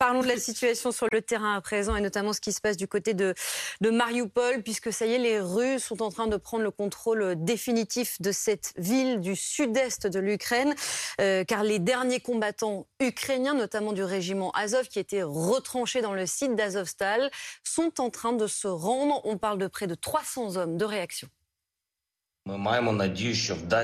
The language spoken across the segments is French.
Parlons de la situation sur le terrain à présent et notamment ce qui se passe du côté de, de Mariupol, puisque ça y est, les Russes sont en train de prendre le contrôle définitif de cette ville du sud-est de l'Ukraine, euh, car les derniers combattants ukrainiens, notamment du régiment Azov, qui étaient retranchés dans le site d'Azovstal, sont en train de se rendre. On parle de près de 300 hommes de réaction.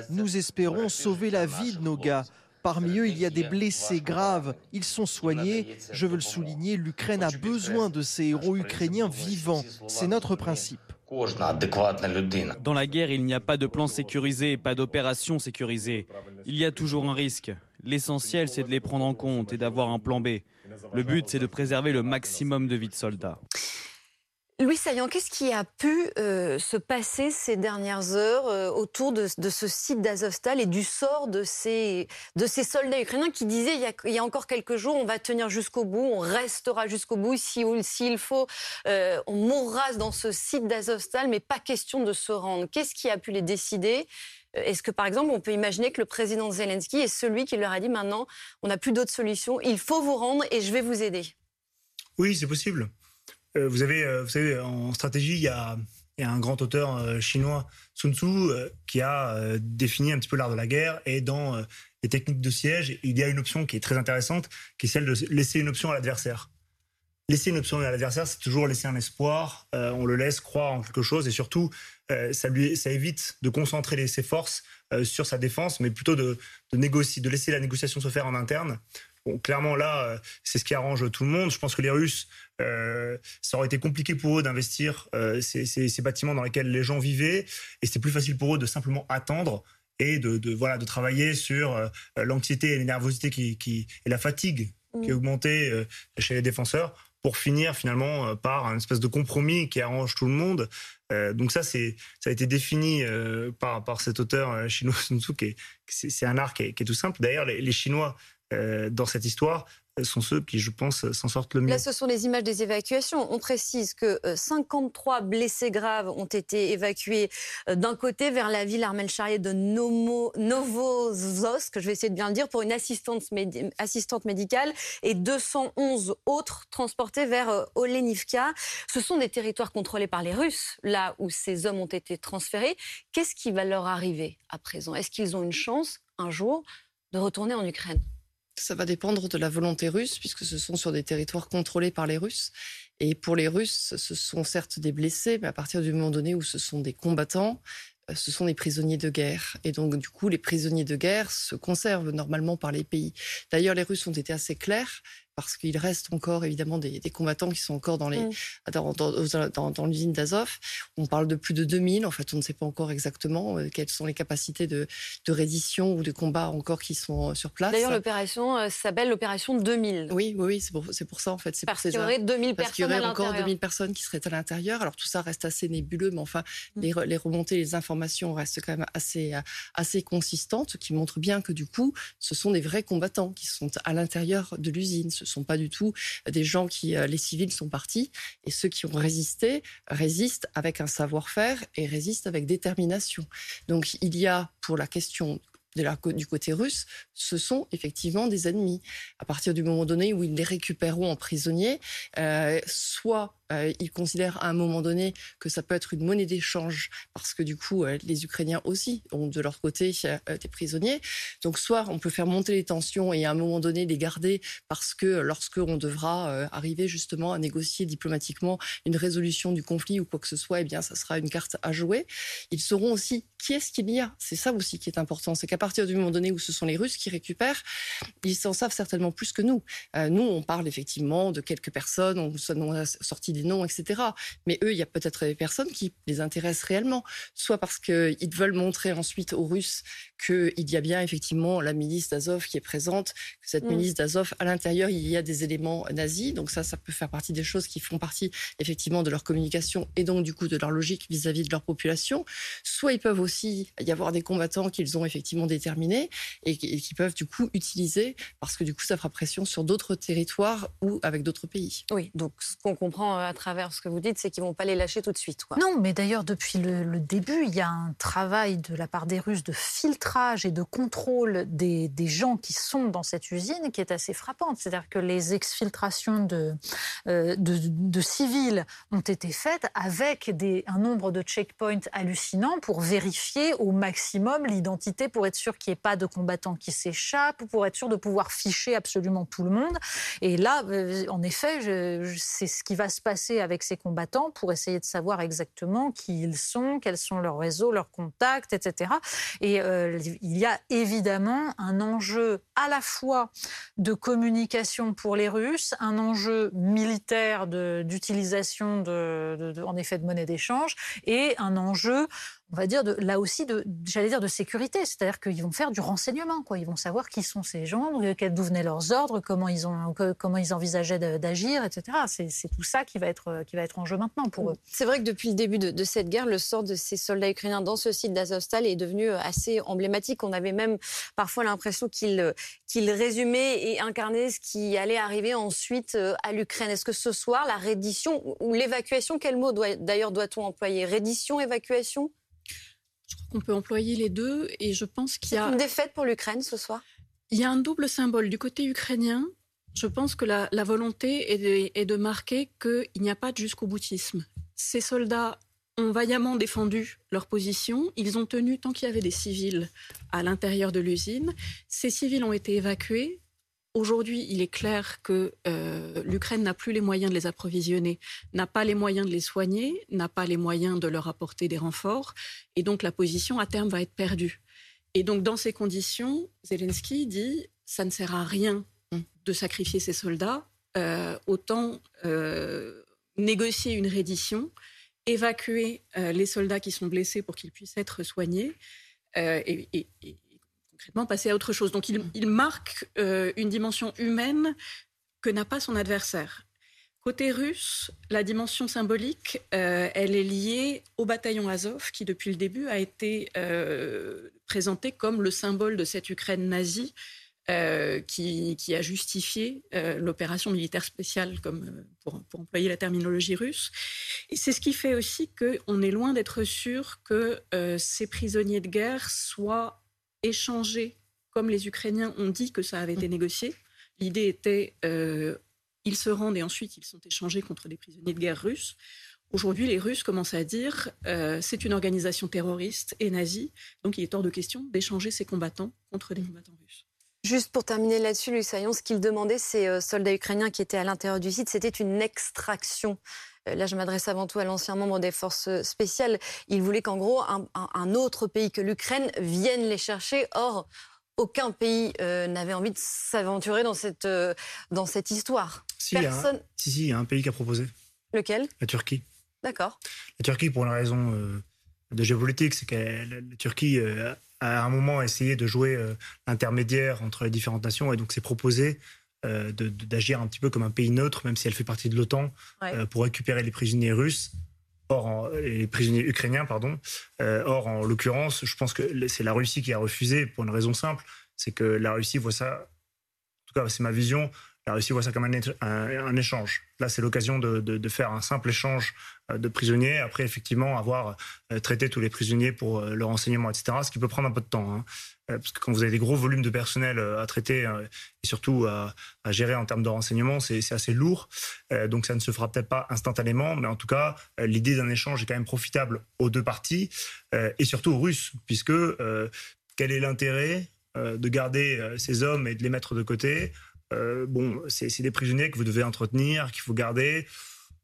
Nous espérons sauver la vie de nos gars. Parmi eux, il y a des blessés graves. Ils sont soignés. Je veux le souligner, l'Ukraine a besoin de ces héros ukrainiens vivants. C'est notre principe. Dans la guerre, il n'y a pas de plan sécurisé, pas d'opération sécurisée. Il y a toujours un risque. L'essentiel, c'est de les prendre en compte et d'avoir un plan B. Le but, c'est de préserver le maximum de vies de soldats. Louis Saillant, qu'est-ce qui a pu euh, se passer ces dernières heures euh, autour de, ce site d'Azovstal et du sort de ces, soldats ukrainiens qui disaient il y, a, encore quelques jours, on va tenir jusqu'au bout, on restera jusqu'au bout, s'il si, faut, euh, on mourra dans ce site d'Azovstal, mais pas question de se rendre. Qu'est-ce qui a pu les décider? Est-ce que, par exemple, on peut imaginer que le président Zelensky est celui qui leur a dit maintenant, on n'a plus d'autre solution, il faut vous rendre et je vais vous aider? Oui, c'est possible. Euh, vous avez, euh, vous savez, en stratégie, il y a, un grand auteur euh, chinois, Sun Tzu, qui a défini un petit peu l'art de la guerre. Et dans les techniques de siège, il y a une option qui est très intéressante, qui est celle de laisser une option à l'adversaire. Laisser une option à l'adversaire, c'est toujours laisser un espoir. on le laisse croire en quelque chose et surtout, ça, lui, ça évite de concentrer ses forces sur sa défense, mais plutôt de, négocier, de laisser la négociation se faire en interne clairement là, euh, c'est ce qui arrange tout le monde. Je pense que les Russes, euh, ça aurait été compliqué pour eux d'investir euh, ces, bâtiments dans lesquels les gens vivaient, et c'est plus facile pour eux de simplement attendre et de, voilà de travailler sur l'anxiété et l'énervosité qui, et la fatigue qui est mm. augmentée chez les défenseurs pour finir finalement par un espèce de compromis qui arrange tout le monde. donc ça, c'est ça a été défini par par cet auteur chinois Sun Tzu, qui c'est un art qui est, tout simple. D'ailleurs, les Chinois euh, dans cette histoire sont ceux qui, je pense, s'en sortent le mieux. Là, ce sont les images des évacuations. On précise que 53 euh, blessés graves ont été évacués euh, d'un côté vers la ville Armel Charrier de Nomo, que je vais essayer de bien le dire, pour une assistante, assistante médicale, et 211 autres transportés vers Olenivka. Ce sont des territoires contrôlés par les Russes, là où ces hommes ont été transférés. Qu'est-ce qui va leur arriver à présent? Est-ce qu'ils ont une chance, un jour, de retourner en Ukraine? Ça va dépendre de la volonté russe, puisque ce sont sur des territoires contrôlés par les Russes. Et pour les Russes, ce sont certes des blessés, mais à partir du moment donné où ce sont des combattants, euh, ce sont des prisonniers de guerre. Et donc, du coup, les prisonniers de guerre se conservent normalement par les pays. D'ailleurs, les Russes ont été assez clairs parce qu'il reste encore évidemment des, combattants qui sont encore dans les mm. dans, dans, dans, l'usine d'Azov. On parle de plus de 2000. En fait, on ne sait pas encore exactement euh, quelles sont les capacités de, de reddition ou de combat encore qui sont euh, sur place. D'ailleurs, l'opération euh, s'appelle l'opération 2000. Oui, oui, oui c'est pour, pour, ça en fait. Parce qu'il y aurait 2000 parce personnes. Parce qu'il y aurait encore 2000 personnes qui seraient à l'intérieur. Alors tout ça reste assez nébuleux, mais enfin, mm. les, les remontées, les informations restent quand même assez assez consistantes, qui montrent bien que du coup, ce sont des vrais combattants qui sont à l'intérieur de l'usine ne sont pas du tout des gens qui, euh, les civils sont partis, et ceux qui ont résisté résistent avec un savoir-faire et résistent avec détermination. Donc il y a pour la question du côté russe, ce sont effectivement des ennemis. À partir du moment donné où ils les récupéreront en prisonniers, euh, soit euh, ils considèrent à un moment donné que ça peut être une monnaie d'échange parce que du coup, euh, les Ukrainiens aussi ont de leur côté des prisonniers. Donc, soit on peut faire monter les tensions et à un moment donné les garder parce que lorsque on devra arriver justement à négocier diplomatiquement une résolution du conflit ou quoi que ce soit, eh bien, ça sera une carte à jouer. Ils sauront aussi qui est-ce qu'il y a. C'est ça aussi qui est important. C'est qu'à partir du moment donné où ce sont les Russes qui récupèrent, ils s'en savent certainement plus que nous. nous, on parle effectivement de quelques personnes, on, on a sorti des noms, etc. Mais eux, il y a peut-être des personnes qui les intéressent réellement, soit parce qu'ils veulent montrer ensuite aux Russes qu'il y a bien effectivement la milice d'Azov qui est présente, que cette mm. milice d'Azov, à l'intérieur, il y a des éléments nazis. Donc ça, ça peut faire partie des choses qui font partie effectivement de leur communication et donc du coup de leur logique vis-à-vis de leur population. Soit ils peuvent aussi y avoir des combattants qu'ils ont effectivement déterminés et qui peuvent du coup utiliser parce que du coup ça fera pression sur d'autres territoires ou avec d'autres pays. Oui, donc ce qu'on comprend à travers ce que vous dites, c'est qu'ils vont pas les lâcher tout de suite. Quoi. Non, mais d'ailleurs, depuis le, début, il y a un travail de la part des Russes de filtrage et de contrôle des, des gens qui sont dans cette usine qui est assez frappante. C'est-à-dire que les exfiltrations de, euh, de, de, civils ont été faites avec des, un nombre de checkpoints hallucinants pour vérifier au maximum l'identité, pour être sûr qu'il n'y ait pas de combattants qui s'échappent, pour être sûr de pouvoir ficher absolument tout le monde. Et là, euh, en effet, c'est ce qui va se passer avec ces combattants pour essayer de savoir exactement qui ils sont, quels sont leurs réseaux, leurs contacts, etc. Et euh, il y a évidemment un enjeu à la fois de communication pour les Russes, un enjeu militaire d'utilisation en effet de monnaie d'échange et un enjeu on va dire, là aussi, de, j'allais dire, de sécurité. C'est-à-dire qu'ils vont faire du renseignement, quoi. Ils vont savoir qui sont ces gens, d'où venaient leurs ordres, comment ils, ont, comment ils envisageaient d'agir, etc. C'est, tout ça qui va, être, qui va être en jeu maintenant pour eux. C'est vrai que depuis le début de, cette guerre, le sort de ces soldats ukrainiens dans ce site d'Azovstal est devenu euh, assez emblématique. On avait même parfois l'impression qu'il, euh, qu'il résumait et incarnait ce qui allait arriver ensuite euh, à l'Ukraine. Est-ce que ce soir, la reddition ou l'évacuation, quel mot d'ailleurs doit-on employer? Reddition, évacuation? Je crois qu'on peut employer les deux et je pense qu'il y a... une défaite pour l'Ukraine ce soir Il y a un double symbole. Du côté ukrainien, je pense que la, volonté est de, est de marquer qu'il n'y a pas de jusqu'au boutisme. Ces soldats ont vaillamment défendu leur position. Ils ont tenu tant qu'il y avait des civils à l'intérieur de l'usine. Ces civils ont été évacués. Aujourd'hui, il est clair que euh, l'Ukraine n'a plus les moyens de les approvisionner, n'a pas les moyens de les soigner, n'a pas les moyens de leur apporter des renforts, et donc la position à terme va être perdue. Et donc dans ces conditions, Zelensky dit ça ne sert à rien de sacrifier ces soldats, euh, autant euh, négocier une reddition, évacuer les soldats qui sont blessés pour qu'ils puissent être soignés. Concrètement passer à autre chose. Donc il, marque euh, une dimension humaine que n'a pas son adversaire. Côté russe, la dimension symbolique, euh, elle est liée au bataillon Azov, qui depuis le début a été euh, présenté comme le symbole de cette Ukraine nazie, qui, a justifié l'opération militaire spéciale, comme pour, pour, employer la terminologie russe. Et c'est ce qui fait aussi qu'on est loin d'être sûr que ces prisonniers de guerre soient échangés comme les Ukrainiens ont dit que ça avait été négocié. L'idée était, euh, ils se rendent et ensuite ils sont échangés contre des prisonniers de guerre russes. Aujourd'hui, les Russes commencent à dire euh, c'est une organisation terroriste et nazie, donc il est hors de question d'échanger ces combattants contre des combattants russes. Juste pour terminer là-dessus, Louis Saillon, ce qu'ils demandaient, ces euh, soldats ukrainiens qui étaient à l'intérieur du site, c'était une extraction. Euh, là, je m'adresse avant tout à l'ancien membre des forces spéciales. Ils voulaient qu'en gros, un, autre pays que l'Ukraine vienne les chercher. Or, aucun pays euh, n'avait envie de s'aventurer dans cette, dans cette histoire. Si, Personne... si, si, il y a un pays qui a proposé. Lequel? La Turquie. D'accord. La Turquie, pour une raison de géopolitique, c'est que la Turquie à un moment essayé de jouer euh, l'intermédiaire entre les différentes nations et donc s'est proposé euh, d'agir un petit peu comme un pays neutre, même si elle fait partie de l'OTAN, euh, pour récupérer les prisonniers russes. Or, les prisonniers ukrainiens, pardon. or, en l'occurrence, je pense que c'est la Russie qui a refusé pour une raison simple, c'est que la Russie voit ça, en tout cas c'est ma vision, la Russie voit ça comme un, échange. Là, c'est l'occasion de, faire un simple échange euh, de prisonniers. Après, effectivement, avoir euh, traité tous les prisonniers pour euh, leur enseignement, etc., ce qui peut prendre un peu de temps. Hein. Parce que quand vous avez des gros volumes de personnel à traiter et surtout à, gérer en termes de renseignement, c'est assez lourd. Donc ça ne se fera peut-être pas instantanément, mais en tout cas, l'idée d'un échange est quand même profitable aux deux parties et surtout aux Russes, puisque quel est l'intérêt de garder ces hommes et de les mettre de côté euh, bon, c'est des prisonniers que vous devez entretenir, qu'il faut garder.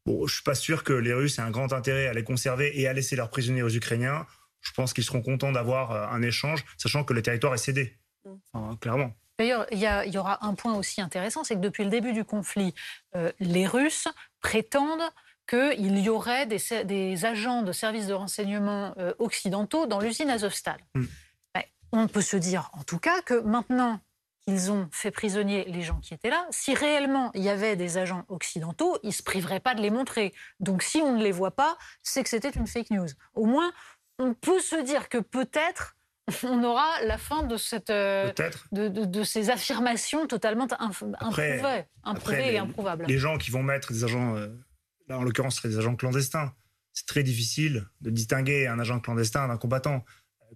Bon, je suis pas sûr que les Russes aient un grand intérêt à les conserver et à laisser leurs prisonniers aux Ukrainiens. Je pense qu'ils seront contents d'avoir euh, un échange, sachant que le territoire est cédé, mm. clairement. D'ailleurs, il y, aura un point aussi intéressant, c'est que depuis le début du conflit, euh, les Russes prétendent qu'il y aurait des, agents de services de renseignement occidentaux dans l'usine Azovstal. Mm. Ben, on peut se dire, en tout cas, que maintenant qu'ils ont fait prisonnier les gens qui étaient là, si réellement il y avait des agents occidentaux, ils ne se priveraient pas de les montrer. Donc si on ne les voit pas, c'est que c'était une fake news. Au moins, on peut se dire que peut-être on aura la fin de, cette, euh, de, de, ces affirmations totalement improuvées, et improuvables. Les gens qui vont mettre des agents euh, là en l'occurrence, des agents clandestins. C'est très difficile de distinguer un agent clandestin d'un combattant.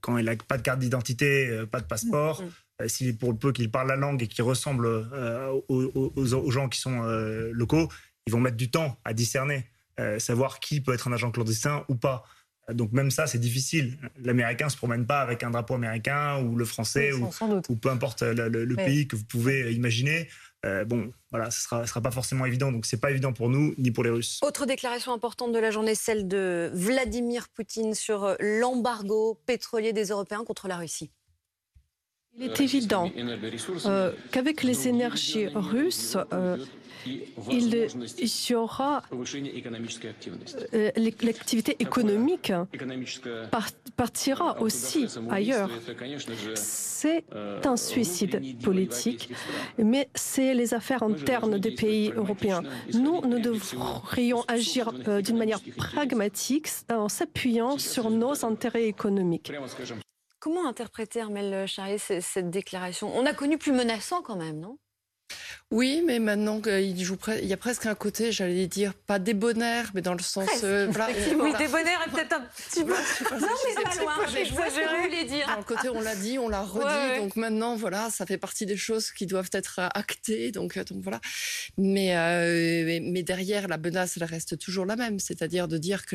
Quand il n'a pas de carte d'identité, pas de passeport, mmh. s'il pour le peu qu'il parle la langue et qu'il ressemble aux, aux, gens qui sont locaux, ils vont mettre du temps à discerner, savoir qui peut être un agent clandestin ou pas. Donc même ça, c'est difficile. L'américain se promène pas avec un drapeau américain ou le français ou, ou, peu importe le, pays que vous pouvez imaginer. Euh, bon, voilà, ce sera, sera pas forcément évident. Donc c'est pas évident pour nous ni pour les Russes. Autre déclaration importante de la journée, celle de Vladimir Poutine sur l'embargo pétrolier des Européens contre la Russie. Il est évident euh, qu'avec les énergies russes, euh, il y aura euh, l'activité économique partira aussi ailleurs. C'est un suicide politique, mais c'est les affaires internes des pays européens. Nous, nous devrions agir d'une manière pragmatique en s'appuyant sur nos intérêts économiques. Comment interpréter, Armel Charrier, cette déclaration? On a connu plus menaçant quand même, non? Oui, mais maintenant il joue, il y a presque un côté, j'allais dire, pas débonnaire, mais dans le sens. Euh, oui, débonnaire est peut-être un petit peu. non, mais pas loin. Je vous voulez dire. Dans le côté, on l'a dit, on l'a redit. Donc maintenant, voilà, ça fait partie des choses qui doivent être actées. Donc, euh, donc voilà. Mais, euh, mais, derrière, la menace, elle reste toujours la même. C'est-à-dire de dire que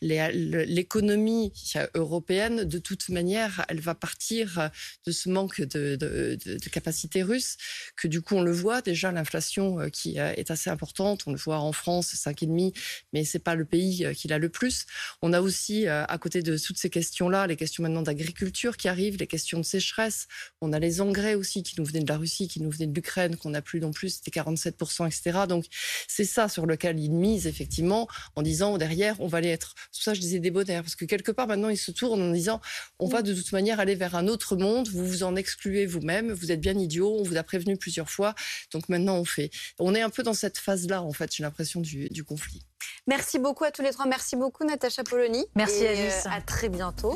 l'économie européenne, de toute manière, elle va partir de ce manque de, de, de, de capacité russe, que du coup, on le voit déjà, l'inflation euh, qui euh, est assez importante. On le voit en France, 5,5, mais c'est pas le pays euh, qui l'a le plus. On a aussi, à côté de toutes ces questions-là, les questions maintenant d'agriculture qui arrivent, les questions de sécheresse. On a les engrais aussi qui nous venaient de la Russie, qui nous venaient de l'Ukraine, qu'on n'a plus non plus, c'était 47%, etc. Donc, c'est ça sur lequel ils misent, effectivement, en disant, derrière, on va aller être, c'est ça je disais débonnaire, parce que quelque part, maintenant, ils se tournent en disant, on va de toute manière aller vers un autre monde, vous vous en excluez vous-même, vous êtes bien idiot, on vous a prévenu plusieurs fois, donc maintenant, on fait. On est un peu dans cette phase-là, en fait, j'ai l'impression, du, conflit. Merci beaucoup à tous les trois. Merci beaucoup, Natacha Polony. Merci, Alice. Euh, à très bientôt.